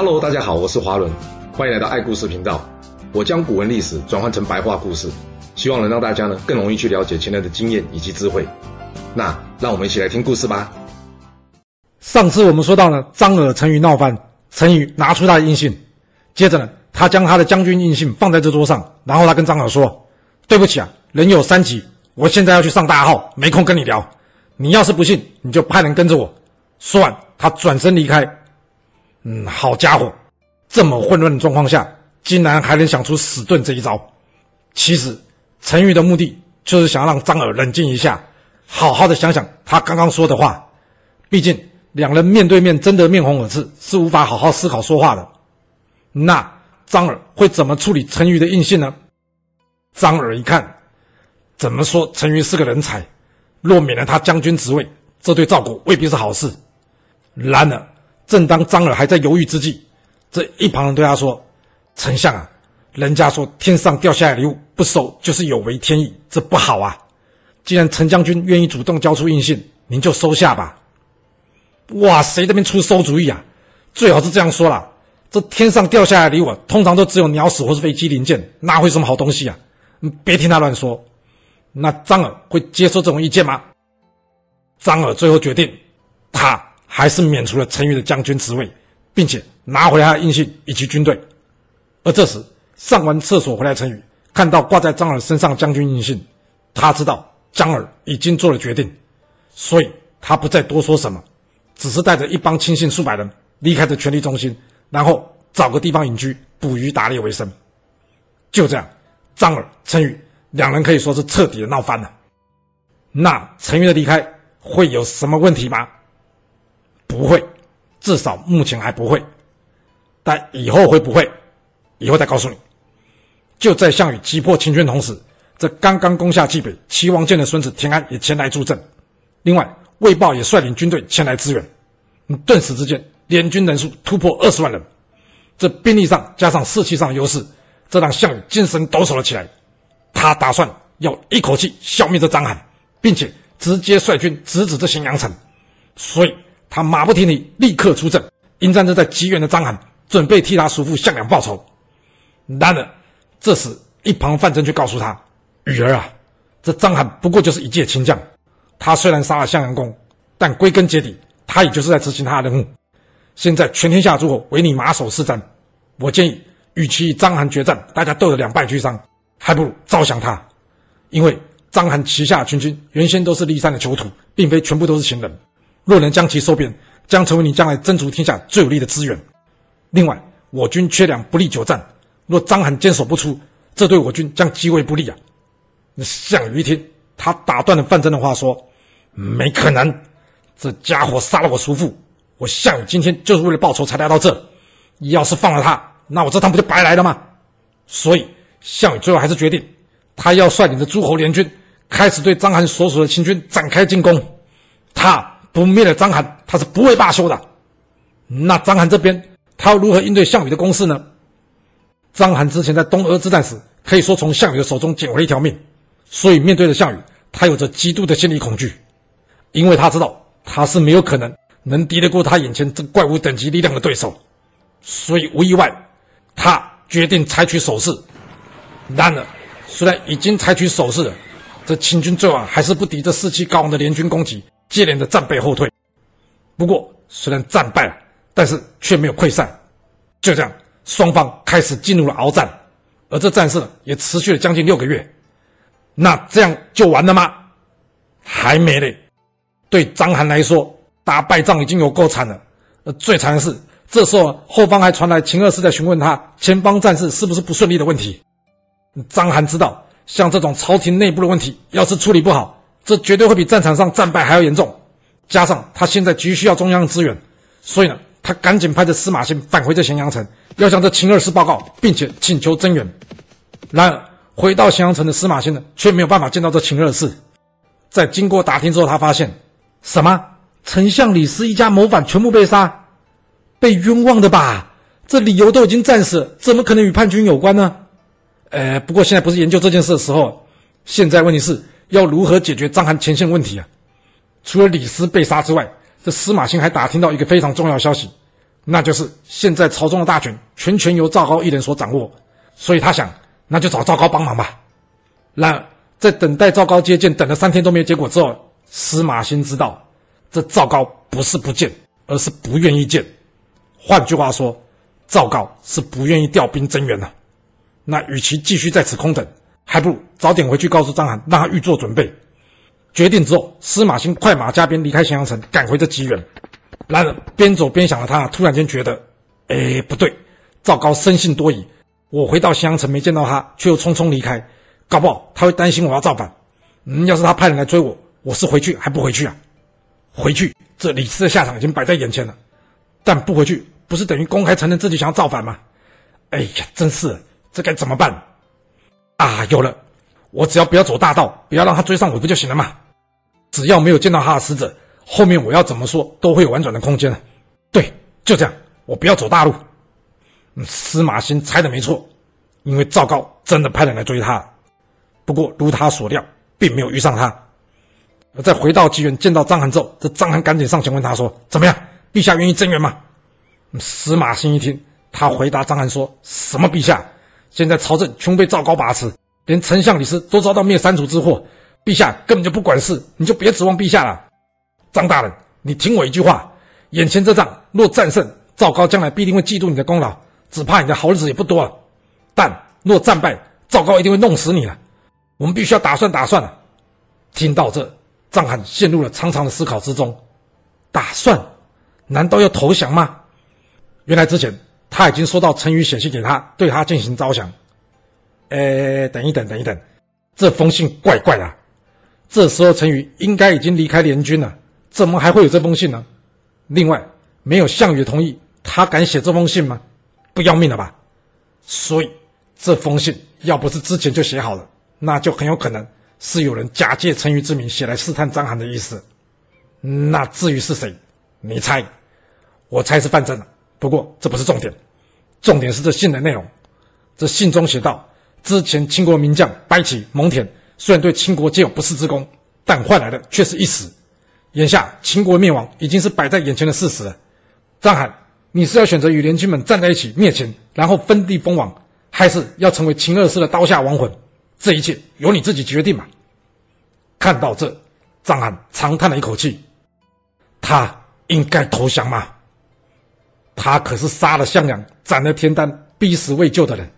Hello，大家好，我是华伦，欢迎来到爱故事频道。我将古文历史转换成白话故事，希望能让大家呢更容易去了解前人的经验以及智慧。那让我们一起来听故事吧。上次我们说到呢，张耳陈语闹翻，陈语拿出他的印信，接着呢，他将他的将军印信放在这桌上，然后他跟张耳说：“对不起啊，人有三急，我现在要去上大号，没空跟你聊。你要是不信，你就派人跟着我。”说完，他转身离开。嗯，好家伙，这么混乱的状况下，竟然还能想出死遁这一招。其实，陈驭的目的就是想让张耳冷静一下，好好的想想他刚刚说的话。毕竟，两人面对面争得面红耳赤，是无法好好思考说话的。那张耳会怎么处理陈驭的印信呢？张耳一看，怎么说陈驭是个人才，若免了他将军职位，这对赵国未必是好事。然而，正当张耳还在犹豫之际，这一旁人对他说：“丞相啊，人家说天上掉下来礼物不收就是有违天意，这不好啊！既然陈将军愿意主动交出印信，您就收下吧。”哇，谁这边出馊主意啊？最好是这样说啦，这天上掉下来的礼物通常都只有鸟屎或是飞机零件，哪会什么好东西啊？你别听他乱说。那张耳会接受这种意见吗？张耳最后决定，他。还是免除了陈驭的将军职位，并且拿回他的印信以及军队。而这时上完厕所回来，陈驭看到挂在张耳身上将军印信，他知道张耳已经做了决定，所以他不再多说什么，只是带着一帮亲信数百人离开了权力中心，然后找个地方隐居，捕鱼打猎为生。就这样，张耳、陈驭两人可以说是彻底的闹翻了。那陈驭的离开会有什么问题吗？不会，至少目前还不会，但以后会不会？以后再告诉你。就在项羽击破秦军同时，这刚刚攻下济北，齐王建的孙子田安也前来助阵。另外，魏豹也率领军队前来支援。顿时之间，联军人数突破二十万人。这兵力上加上士气上的优势，这让项羽精神抖擞了起来。他打算要一口气消灭这章邯，并且直接率军直指这咸阳城。所以。他马不停蹄，立刻出阵，迎战正在极远的章邯，准备替他叔父项梁报仇。然而，这时一旁范增却告诉他：“羽儿啊，这张邯不过就是一介清将，他虽然杀了项梁公，但归根结底，他也就是在执行他的任务。现在全天下诸侯唯你马首是瞻，我建议，与其与章邯决战，大家斗得两败俱伤，还不如招降他。因为章邯旗下群军原先都是骊山的囚徒，并非全部都是秦人。”若能将其收编，将成为你将来征服天下最有力的资源。另外，我军缺粮，不利久战。若章邯坚守不出，这对我军将极为不利啊！那项羽一听，他打断了范增的话，说：“没可能，这家伙杀了我叔父，我项羽今天就是为了报仇才来到这。要是放了他，那我这趟不就白来了吗？”所以，项羽最后还是决定，他要率领着诸侯联军，开始对章邯所属的秦军展开进攻。他。不灭了章邯，他是不会罢休的。那章邯这边，他要如何应对项羽的攻势呢？章邯之前在东阿之战时，可以说从项羽的手中捡回一条命，所以面对着项羽，他有着极度的心理恐惧，因为他知道他是没有可能能敌得过他眼前这怪物等级力量的对手，所以无意外，他决定采取守势。然而，虽然已经采取守势了，这秦军最晚还是不敌这士气高昂的联军攻击。接连的战备后退，不过虽然战败了，但是却没有溃散。就这样，双方开始进入了鏖战，而这战事也持续了将近六个月。那这样就完了吗？还没嘞。对章邯来说，打败仗已经有够惨了。而最惨的是，这时候后方还传来秦二世在询问他前方战事是不是不顺利的问题。章邯知道，像这种朝廷内部的问题，要是处理不好，这绝对会比战场上战败还要严重，加上他现在急需要中央支援，所以呢，他赶紧派着司马欣返回这咸阳城，要向这秦二世报告，并且请求增援。然而，回到咸阳城的司马欣呢，却没有办法见到这秦二世。在经过打听之后，他发现什么？丞相李斯一家谋反，全部被杀，被冤枉的吧？这理由都已经战死了，怎么可能与叛军有关呢？呃，不过现在不是研究这件事的时候，现在问题是。要如何解决章邯前线问题啊？除了李斯被杀之外，这司马欣还打听到一个非常重要消息，那就是现在朝中的大权全权由赵高一人所掌握，所以他想，那就找赵高帮忙吧。然而，在等待赵高接见，等了三天都没有结果之后，司马欣知道，这赵高不是不见，而是不愿意见。换句话说，赵高是不愿意调兵增援了。那与其继续在此空等，还不如早点回去告诉章邯，让他预做准备。决定之后，司马欣快马加鞭离开咸阳城，赶回这吉原。然而边走边想的他，突然间觉得，哎，不对，赵高生性多疑，我回到咸阳城没见到他，却又匆匆离开，搞不好他会担心我要造反。嗯，要是他派人来追我，我是回去还不回去啊？回去，这李斯的下场已经摆在眼前了。但不回去，不是等于公开承认自己想要造反吗？哎呀，真是，这该怎么办？啊，有了，我只要不要走大道，不要让他追上我不就行了吗？只要没有见到他的使者，后面我要怎么说都会有婉转的空间。对，就这样，我不要走大路。嗯，司马欣猜的没错，因为赵高真的派人来追他，不过如他所料，并没有遇上他。而在回到棘原见到张邯之后，这张邯赶紧上前问他说：“怎么样，陛下愿意增援吗？”司马欣一听，他回答张邯说：“什么陛下？现在朝政全被赵高把持，连丞相李斯都遭到灭三族之祸。”陛下根本就不管事，你就别指望陛下了。张大人，你听我一句话，眼前这仗若战胜，赵高将来必定会嫉妒你的功劳，只怕你的好日子也不多了。但若战败，赵高一定会弄死你了。我们必须要打算打算了。听到这，章邯陷入了长长的思考之中。打算？难道要投降吗？原来之前他已经收到陈驭写信给他，对他进行招降。哎，等一等，等一等，这封信怪怪的。这时候，陈驭应该已经离开联军了，怎么还会有这封信呢？另外，没有项羽同意，他敢写这封信吗？不要命了吧？所以，这封信要不是之前就写好了，那就很有可能是有人假借陈驭之名写来试探张邯的意思。那至于是谁，你猜？我猜是范增了。不过这不是重点，重点是这信的内容。这信中写道：之前秦国名将白起、蒙恬。虽然对秦国皆有不世之功，但换来的却是一死。眼下秦国灭亡已经是摆在眼前的事实了。章邯，你是要选择与联军们站在一起灭秦，然后分地封王，还是要成为秦二世的刀下亡魂？这一切由你自己决定嘛。看到这，章邯长叹了一口气。他应该投降吗？他可是杀了项梁、斩了田单、逼死魏咎的人。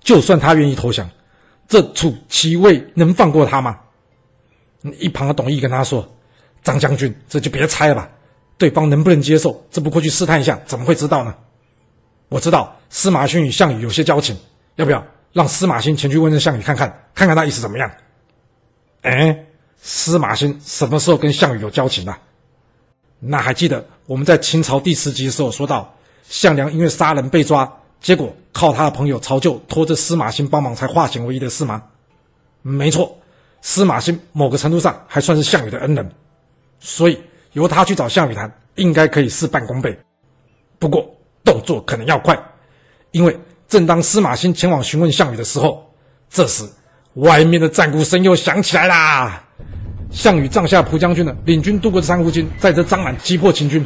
就算他愿意投降。这楚其位能放过他吗？一旁的董翳跟他说：“张将军，这就别猜了吧，对方能不能接受？这不过去试探一下，怎么会知道呢？”我知道司马欣与项羽有些交情，要不要让司马欣前去问问项羽看看，看看他意思怎么样？哎，司马欣什么时候跟项羽有交情啊？那还记得我们在秦朝第十集的时候说到，项梁因为杀人被抓。结果靠他的朋友曹咎拖着司马欣帮忙才化险为夷的事吗？没错，司马欣某个程度上还算是项羽的恩人，所以由他去找项羽谈，应该可以事半功倍。不过动作可能要快，因为正当司马欣前往询问项羽的时候，这时外面的战鼓声又响起来啦。项羽帐下蒲将军呢，领军渡过珊瑚津，载着张览击破秦军。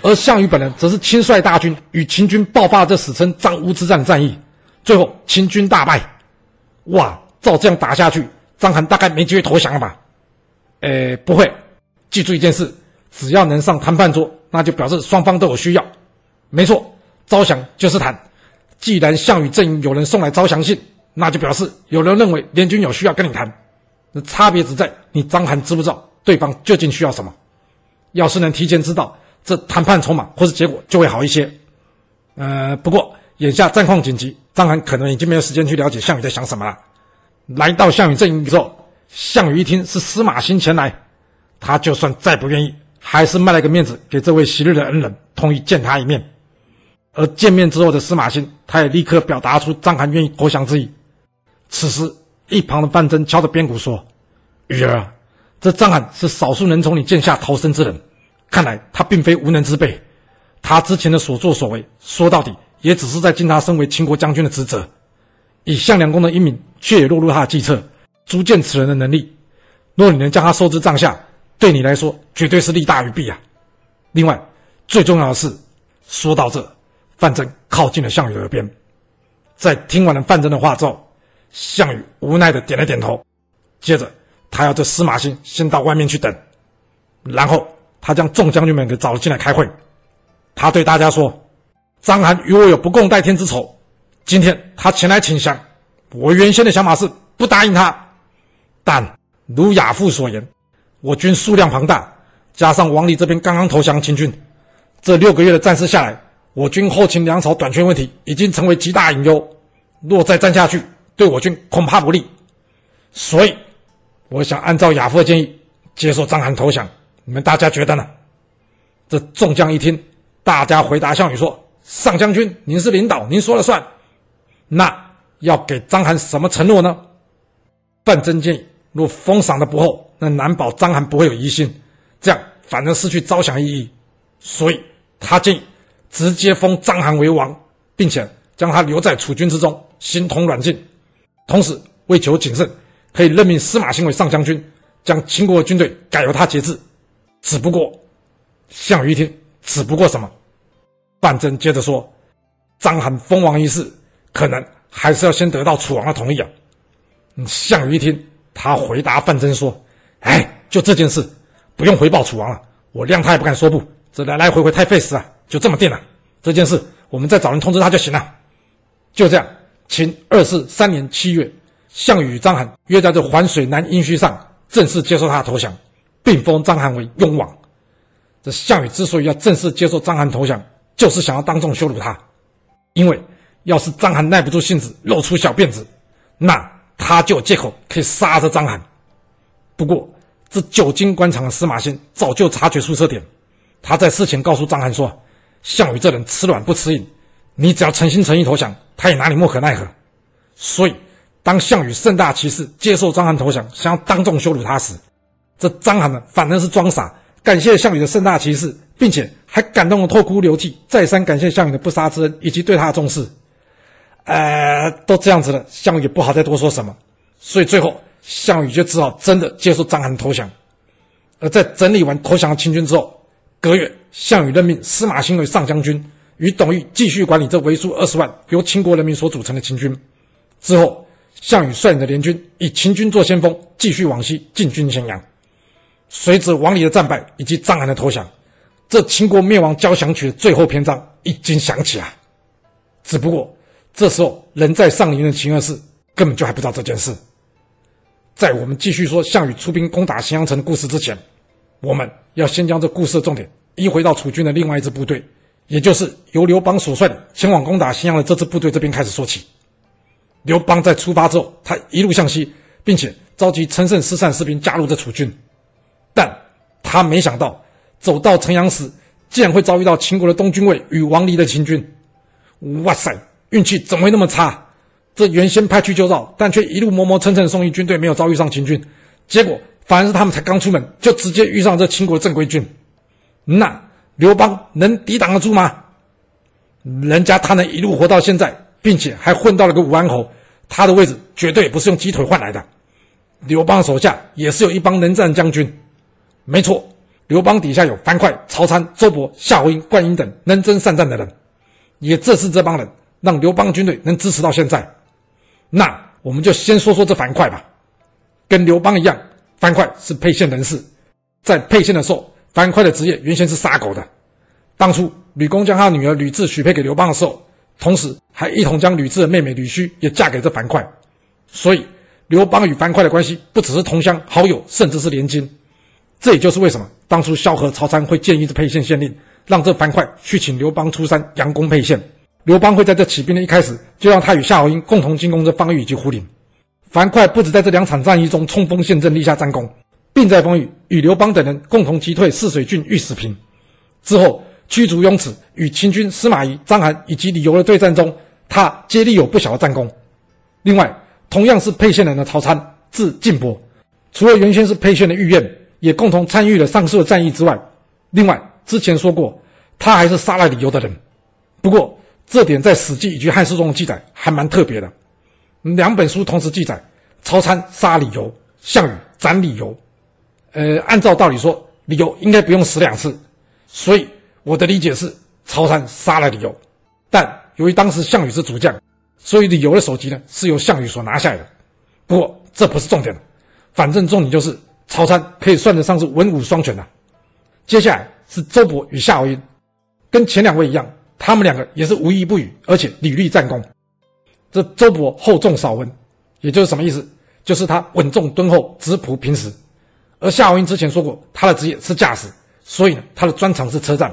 而项羽本人则是亲率大军与秦军爆发这史称“张乌之战”的战役，最后秦军大败。哇，照这样打下去，章邯大概没机会投降了吧？诶，不会，记住一件事：只要能上谈判桌，那就表示双方都有需要。没错，招降就是谈。既然项羽阵营有人送来招降信，那就表示有人认为联军有需要跟你谈。那差别只在你张邯知不知道对方究竟需要什么？要是能提前知道。这谈判筹码或是结果就会好一些，呃，不过眼下战况紧急，张邯可能已经没有时间去了解项羽在想什么了。来到项羽阵营之后，项羽一听是司马欣前来，他就算再不愿意，还是卖了个面子给这位昔日的恩人，同意见他一面。而见面之后的司马欣，他也立刻表达出张邯愿意投降之意。此时，一旁的范增敲着边鼓说：“羽儿，这章邯是少数能从你剑下逃生之人。”看来他并非无能之辈，他之前的所作所为，说到底也只是在尽他身为秦国将军的职责。以项梁公的英明，却也落入他的计策，足见此人的能力。若你能将他收之帐下，对你来说绝对是利大于弊啊！另外，最重要的是，说到这，范增靠近了项羽耳边，在听完了范增的话之后，项羽无奈的点了点头，接着他要这司马欣先到外面去等，然后他将众将军们给找了进来开会，他对大家说：“章邯与我有不共戴天之仇，今天他前来请降，我原先的想法是不答应他，但如亚父所言，我军数量庞大，加上王离这边刚刚投降秦军。”这六个月的战事下来，我军后勤粮草短缺问题已经成为极大隐忧。若再战下去，对我军恐怕不利。所以，我想按照亚父的建议，接受章邯投降。你们大家觉得呢？这众将一听，大家回答项羽说：“上将军，您是领导，您说了算。那要给章邯什么承诺呢？”范增建议：若封赏的不厚，那难保章邯不会有疑心，这样反而失去招降意义。所以，他建议直接封章邯为王，并且将他留在楚军之中，形同软禁。同时，为求谨慎，可以任命司马欣为上将军，将秦国的军队改由他节制。只不过，项羽一听，只不过什么？范增接着说：“章邯封王一事，可能还是要先得到楚王的同意啊。”项羽一听，他回答范增说：“哎，就这件事，不用回报楚王了，我谅他也不敢说不。”这来来回回太费时啊，就这么定了。这件事我们再找人通知他就行了。就这样，秦二世三年七月，项羽与章邯约在这环水南阴虚上，正式接受他的投降，并封章邯为雍王。这项羽之所以要正式接受章邯投降，就是想要当众羞辱他，因为要是章邯耐不住性子，露出小辫子，那他就有借口可以杀这章邯。不过，这久经官场的司马欣早就察觉出这点。他在事前告诉章邯说：“项羽这人吃软不吃硬，你只要诚心诚意投降，他也拿你莫可奈何。”所以，当项羽盛大其事接受章邯投降，想要当众羞辱他时，这章邯呢反而是装傻，感谢项羽的盛大其事，并且还感动的痛哭流涕，再三感谢项羽的不杀之恩以及对他的重视。呃，都这样子了，项羽也不好再多说什么，所以最后项羽就只好真的接受章邯投降。而在整理完投降的秦军之后，隔月，项羽任命司马欣为上将军，与董翳继续管理这为数二十万由秦国人民所组成的秦军。之后，项羽率领的联军以秦军做先锋，继续往西进军咸阳。随着王离的战败以及章邯的投降，这秦国灭亡交响曲的最后篇章已经响起啊！只不过这时候人在上林的秦二世根本就还不知道这件事。在我们继续说项羽出兵攻打咸阳城的故事之前，我们要先将这故事的重点移回到楚军的另外一支部队，也就是由刘邦所率的前往攻打咸阳的这支部队这边开始说起。刘邦在出发之后，他一路向西，并且召集陈胜、失散士兵加入这楚军，但他没想到走到城阳时，竟然会遭遇到秦国的东军卫与王离的秦军。哇塞，运气怎么会那么差？这原先派去救赵，但却一路磨磨蹭蹭送一军队，没有遭遇上秦军，结果。反而是他们才刚出门，就直接遇上这秦国正规军，那刘邦能抵挡得住吗？人家他能一路活到现在，并且还混到了个武安侯，他的位置绝对不是用鸡腿换来的。刘邦手下也是有一帮能战将军，没错，刘邦底下有樊哙、曹参、周勃、夏侯婴、灌婴等能征善战的人，也正是这帮人让刘邦军队能支持到现在。那我们就先说说这樊哙吧，跟刘邦一样。樊哙是沛县人士，在沛县的时候，樊哙的职业原先是杀狗的。当初吕公将他女儿吕雉许配给刘邦的时候，同时还一同将吕雉的妹妹吕须也嫁给这樊哙。所以刘邦与樊哙的关系不只是同乡好友，甚至是连襟。这也就是为什么当初萧何、曹参会建议这沛县县令让这樊哙去请刘邦出山佯攻沛县。刘邦会在这起兵的一开始就让他与夏侯婴共同进攻这方域以及胡陵。樊哙不止在这两场战役中冲锋陷阵立下战功，并在风雨与刘邦等人共同击退泗水郡尉史平。之后驱逐雍齿，与秦军司马懿、章邯以及李由的对战中，他皆立有不小的战功。另外，同样是沛县人的曹参，字晋伯，除了原先是沛县的御苑，也共同参与了上述的战役之外，另外之前说过，他还是杀了李由的人。不过这点在《史记》以及《汉书》中的记载还蛮特别的。两本书同时记载，曹参杀李由，项羽斩李由。呃，按照道理说，李由应该不用死两次，所以我的理解是，曹参杀了李由，但由于当时项羽是主将，所以李由的首级呢是由项羽所拿下来的。不过这不是重点，反正重点就是曹参可以算得上是文武双全的。接下来是周勃与夏侯婴，跟前两位一样，他们两个也是无一不语，而且屡立战功。这周勃厚重少文，也就是什么意思？就是他稳重敦厚，质朴平实。而夏侯婴之前说过，他的职业是驾驶，所以呢，他的专长是车战。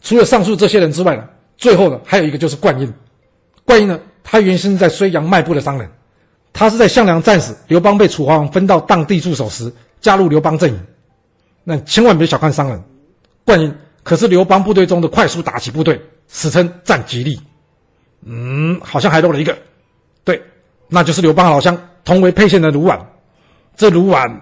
除了上述这些人之外呢，最后呢，还有一个就是灌婴。灌婴呢，他原先在睢阳卖布的商人，他是在项梁战死，刘邦被楚怀王分到当地驻守时，加入刘邦阵营。那千万别小看商人，灌婴可是刘邦部队中的快速打击部队，史称战吉利。嗯，好像还漏了一个，对，那就是刘邦老乡同为沛县的卢绾。这卢绾，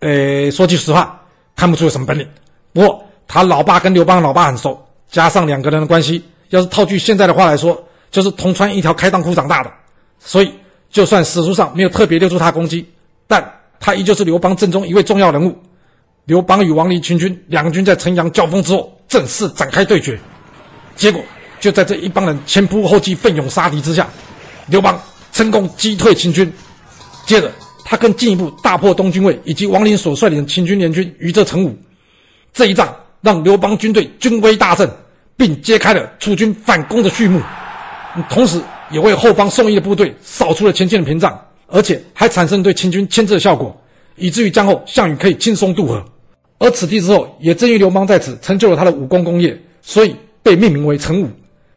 呃，说句实话，看不出有什么本领。不过他老爸跟刘邦老爸很熟。加上两个人的关系，要是套句现在的话来说，就是同穿一条开裆裤长大的。所以，就算史书上没有特别列出他功绩，但他依旧是刘邦阵中一位重要人物。刘邦与王离秦军两军在城阳交锋之后，正式展开对决。结果就在这一帮人前仆后继、奋勇杀敌之下，刘邦成功击退秦军。接着，他更进一步大破东军卫以及王离所率领的秦军联军于这成武。这一仗。让刘邦军队军威大振，并揭开了楚军反攻的序幕，同时也为后方宋义的部队扫除了前线的屏障，而且还产生对秦军牵制的效果，以至于战后项羽可以轻松渡河。而此地之后，也正因刘邦在此成就了他的武功功业，所以被命名为成武，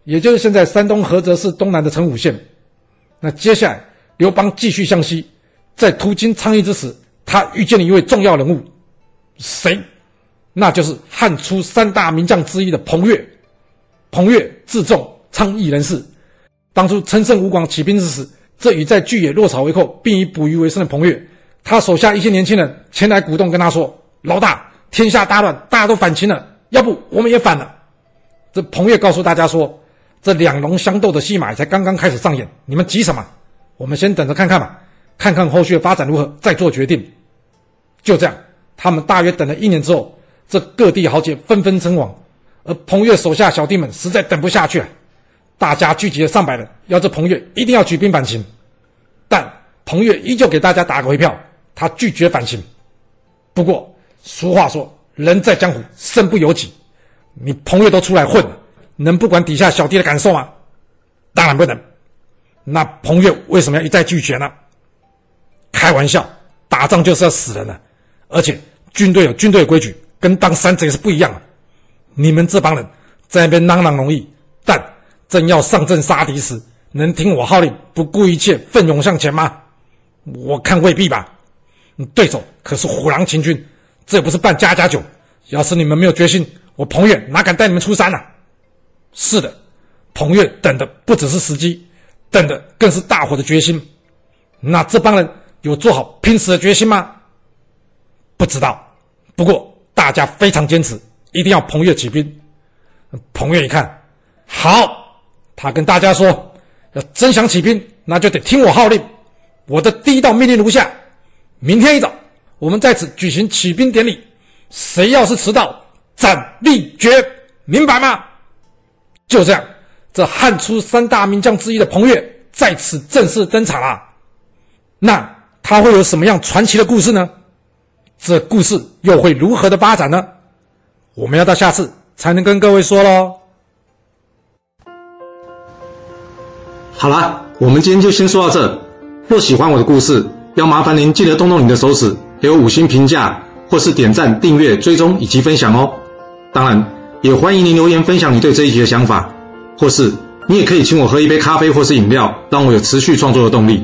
也就是现在山东菏泽市东南的成武县。那接下来，刘邦继续向西，在途经昌邑之时，他遇见了一位重要人物，谁？那就是汉初三大名将之一的彭越。彭越字仲，昌邑人士。当初陈胜吴广起兵之时，这与在巨野落草为寇，并以捕鱼为生的彭越，他手下一些年轻人前来鼓动，跟他说：“老大，天下大乱，大家都反秦了，要不我们也反了。”这彭越告诉大家说：“这两龙相斗的戏码才刚刚开始上演，你们急什么？我们先等着看看吧，看看后续的发展如何，再做决定。”就这样，他们大约等了一年之后。这各地豪杰纷纷称王，而彭越手下小弟们实在等不下去了，大家聚集了上百人，要这彭越一定要举兵反秦。但彭越依旧给大家打回票，他拒绝反秦。不过俗话说，人在江湖身不由己，你彭越都出来混了，能不管底下小弟的感受吗？当然不能。那彭越为什么要一再拒绝呢？开玩笑，打仗就是要死人的，而且军队有军队的规矩。跟当山贼是不一样的，你们这帮人在那边嚷嚷容易，但真要上阵杀敌时，能听我号令，不顾一切奋勇向前吗？我看未必吧。对手可是虎狼秦军，这不是办家家酒。要是你们没有决心，我彭越哪敢带你们出山呢？是的，彭越等的不只是时机，等的更是大伙的决心。那这帮人有做好拼死的决心吗？不知道。不过。大家非常坚持，一定要彭越起兵。彭越一看，好，他跟大家说，要真想起兵，那就得听我号令。我的第一道命令如下：明天一早，我们在此举行起兵典礼，谁要是迟到，斩立决，明白吗？就这样，这汉初三大名将之一的彭越在此正式登场了。那他会有什么样传奇的故事呢？这故事又会如何的发展呢？我们要到下次才能跟各位说喽。好啦，我们今天就先说到这。若喜欢我的故事，要麻烦您记得动动你的手指，给我五星评价，或是点赞、订阅、追踪以及分享哦。当然，也欢迎您留言分享你对这一集的想法，或是你也可以请我喝一杯咖啡或是饮料，让我有持续创作的动力。